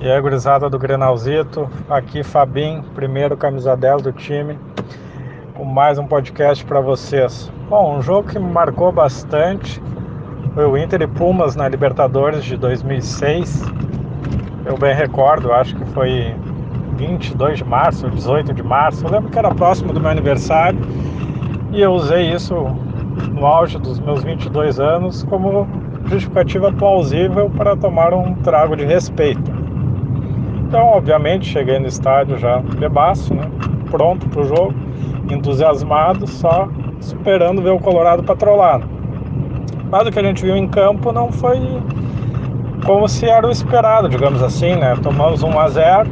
E aí, gurizada do Grenalzito, aqui Fabinho, primeiro camisa 10 do time, com mais um podcast para vocês. Bom, um jogo que me marcou bastante foi o Inter e Pumas na Libertadores de 2006. Eu bem recordo, acho que foi 22 de março, 18 de março. Eu lembro que era próximo do meu aniversário e eu usei isso no auge dos meus 22 anos como justificativa plausível para tomar um trago de respeito. Então, obviamente, cheguei no estádio já bebaço, né? pronto para o jogo, entusiasmado, só esperando ver o Colorado patrolar. Mas o que a gente viu em campo não foi como se era o esperado, digamos assim, né? Tomamos 1 a 0,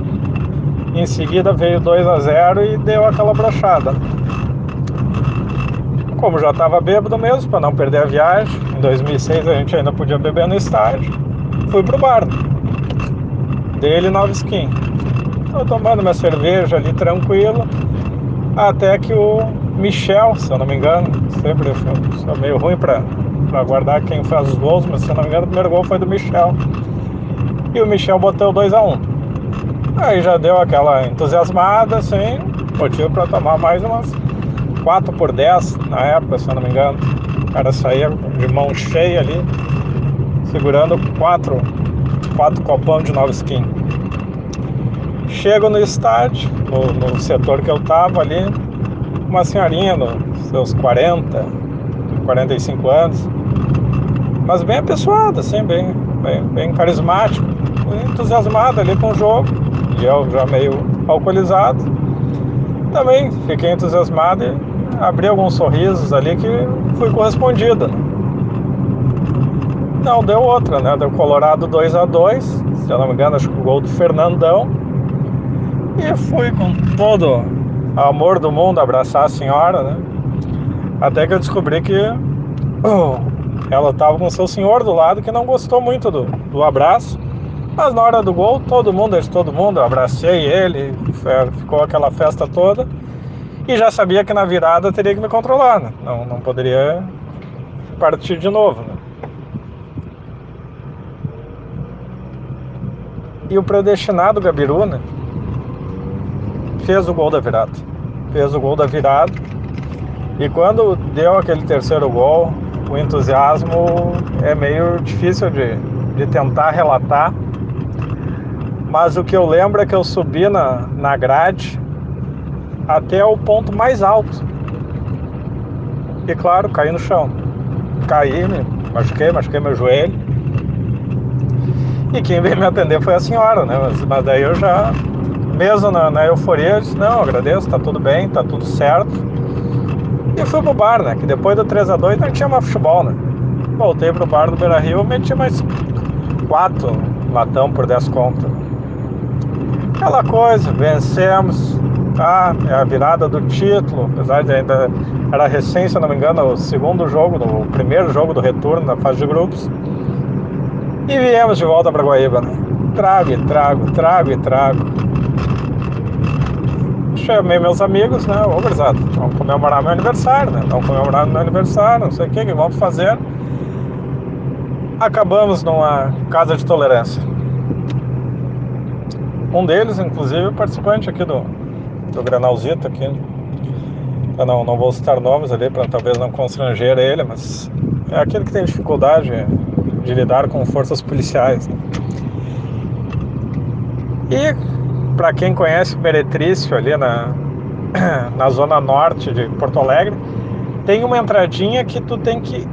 em seguida veio 2 a 0 e deu aquela brochada. Como já estava bêbado mesmo, para não perder a viagem, em 2006 a gente ainda podia beber no estádio, fui pro bar dele Nova Skin. Tô tomando minha cerveja ali tranquilo, até que o Michel, se eu não me engano, sempre sou meio ruim para guardar quem faz os gols, mas se eu não me engano o primeiro gol foi do Michel. E o Michel botou 2 a 1 um. Aí já deu aquela entusiasmada, assim, motivo para tomar mais umas 4 por 10 na época, se eu não me engano. O cara saía de mão cheia ali, segurando quatro quatro copão de nova skin. Chego no estádio, no, no setor que eu tava ali, uma senhorinha nos seus 40, 45 anos, mas bem apessoada, assim, bem, bem, bem carismático, entusiasmada ali com o jogo, e eu já meio alcoolizado. Também fiquei entusiasmado e abri alguns sorrisos ali que fui correspondida. Não, deu outra, né? Deu Colorado 2 a 2 se eu não me engano, acho que o gol do Fernandão. E fui com todo o amor do mundo abraçar a senhora, né? Até que eu descobri que oh, ela estava com seu senhor do lado que não gostou muito do, do abraço. Mas na hora do gol, todo mundo, todo mundo, eu abracei ele, ficou aquela festa toda. E já sabia que na virada teria que me controlar, né? Não, não poderia partir de novo, né? E o predestinado Gabiru, né, fez o gol da virada. Fez o gol da virada. E quando deu aquele terceiro gol, o entusiasmo é meio difícil de, de tentar relatar. Mas o que eu lembro é que eu subi na, na grade até o ponto mais alto. E claro, caí no chão. Caí, me machuquei, machuquei meu joelho. E quem veio me atender foi a senhora, né? Mas, mas daí eu já, mesmo na, na euforia, disse, não, agradeço, tá tudo bem, tá tudo certo. E fui pro bar, né? Que depois do 3x2 não tinha mais futebol, né? Voltei pro bar do Beira Rio, meti mais quatro latão por 10 contas. Aquela coisa, vencemos, tá? É a virada do título, apesar de ainda era recém, se não me engano, o segundo jogo, o primeiro jogo do retorno na fase de grupos. E viemos de volta para Guaíba, né? Trago e trago, trago e trago. Chamei meus amigos, né? Ô, vamos comemorar meu aniversário, né? Vamos comemorar meu aniversário, não sei o que, que vamos fazer. Acabamos numa casa de tolerância. Um deles, inclusive, participante aqui do, do Granalzito aqui. Não, não vou citar nomes ali para talvez não constranger ele, mas é aquele que tem dificuldade de lidar com forças policiais. Né? E para quem conhece Meretrício ali na, na zona norte de Porto Alegre, tem uma entradinha que tu tem que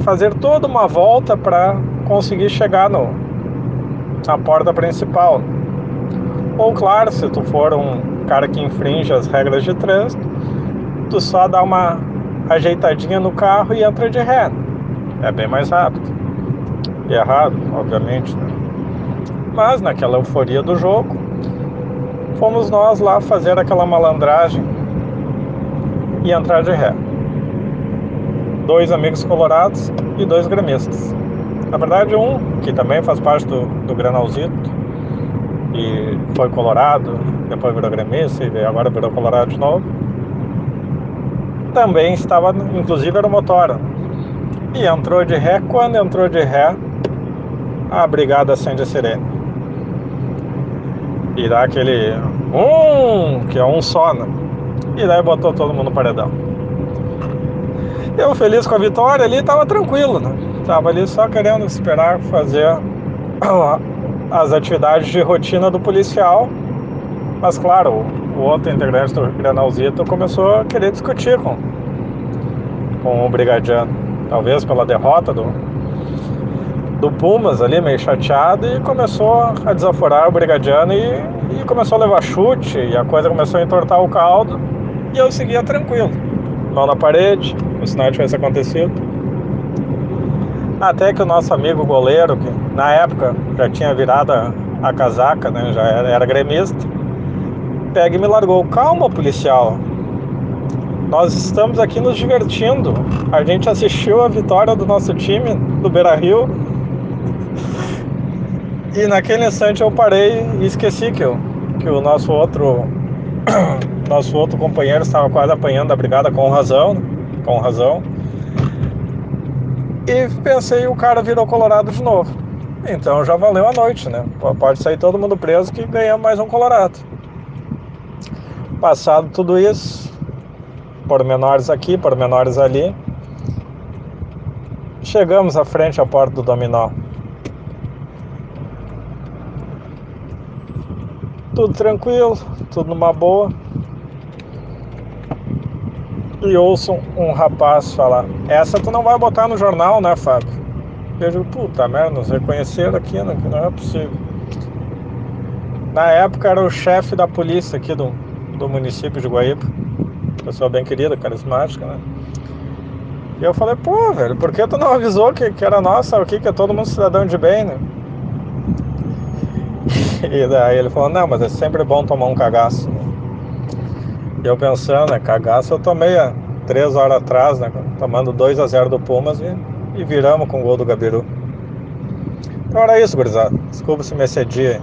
fazer toda uma volta para conseguir chegar no, na porta principal. Ou claro, se tu for um cara que infringe as regras de trânsito, tu só dá uma ajeitadinha no carro e entra de ré. É bem mais rápido e errado, obviamente. Né? Mas naquela euforia do jogo, fomos nós lá fazer aquela malandragem e entrar de ré. Dois amigos colorados e dois gremistas. Na verdade, um que também faz parte do, do Granalzito e foi colorado, depois virou gremista e agora virou colorado de novo. Também estava, inclusive era motora. E entrou de ré. Quando entrou de ré, a brigada acende a sirene. E dá aquele um, que é um só, né? E daí botou todo mundo no paredão. Eu feliz com a vitória ali, tava tranquilo, né? Tava ali só querendo esperar fazer as atividades de rotina do policial. Mas claro, o outro integrante do Granalzito começou a querer discutir com, com o brigadiano. Talvez pela derrota do, do Pumas ali, meio chateado, e começou a desaforar o brigadiano e, e começou a levar chute, e a coisa começou a entortar o caldo, e eu seguia tranquilo. Mão na parede, como se nada tivesse acontecido. Até que o nosso amigo goleiro, que na época já tinha virado a, casaca, né, já era, era gremista, pega e me largou. Calma, policial. Nós estamos aqui nos divertindo. A gente assistiu a vitória do nosso time do Beira Rio. E naquele instante eu parei e esqueci que, eu, que o nosso outro nosso outro companheiro estava quase apanhando a brigada com razão, com razão. E pensei, o cara virou colorado de novo. Então já valeu a noite, né? Pode sair todo mundo preso que ganha mais um colorado. Passado tudo isso, pormenores aqui, pormenores ali, chegamos à frente à porta do dominó. Tudo tranquilo, tudo numa boa. E ouço um rapaz falar: Essa tu não vai botar no jornal, né, Fábio? Eu digo: Puta merda, nos reconheceram aqui, né? Que não é possível. Na época era o chefe da polícia aqui do, do município de Guaíba. Pessoa bem querida, carismática, né? E eu falei, pô, velho, por que tu não avisou que, que era nossa aqui, que é todo mundo cidadão de bem, né? E daí ele falou, não, mas é sempre bom tomar um cagaço. E eu pensando, né, cagaço eu tomei há três horas atrás, né? Tomando 2 a 0 do Pumas e, e viramos com o gol do Gabiru. Então era isso, gurizada. Desculpa se me excedi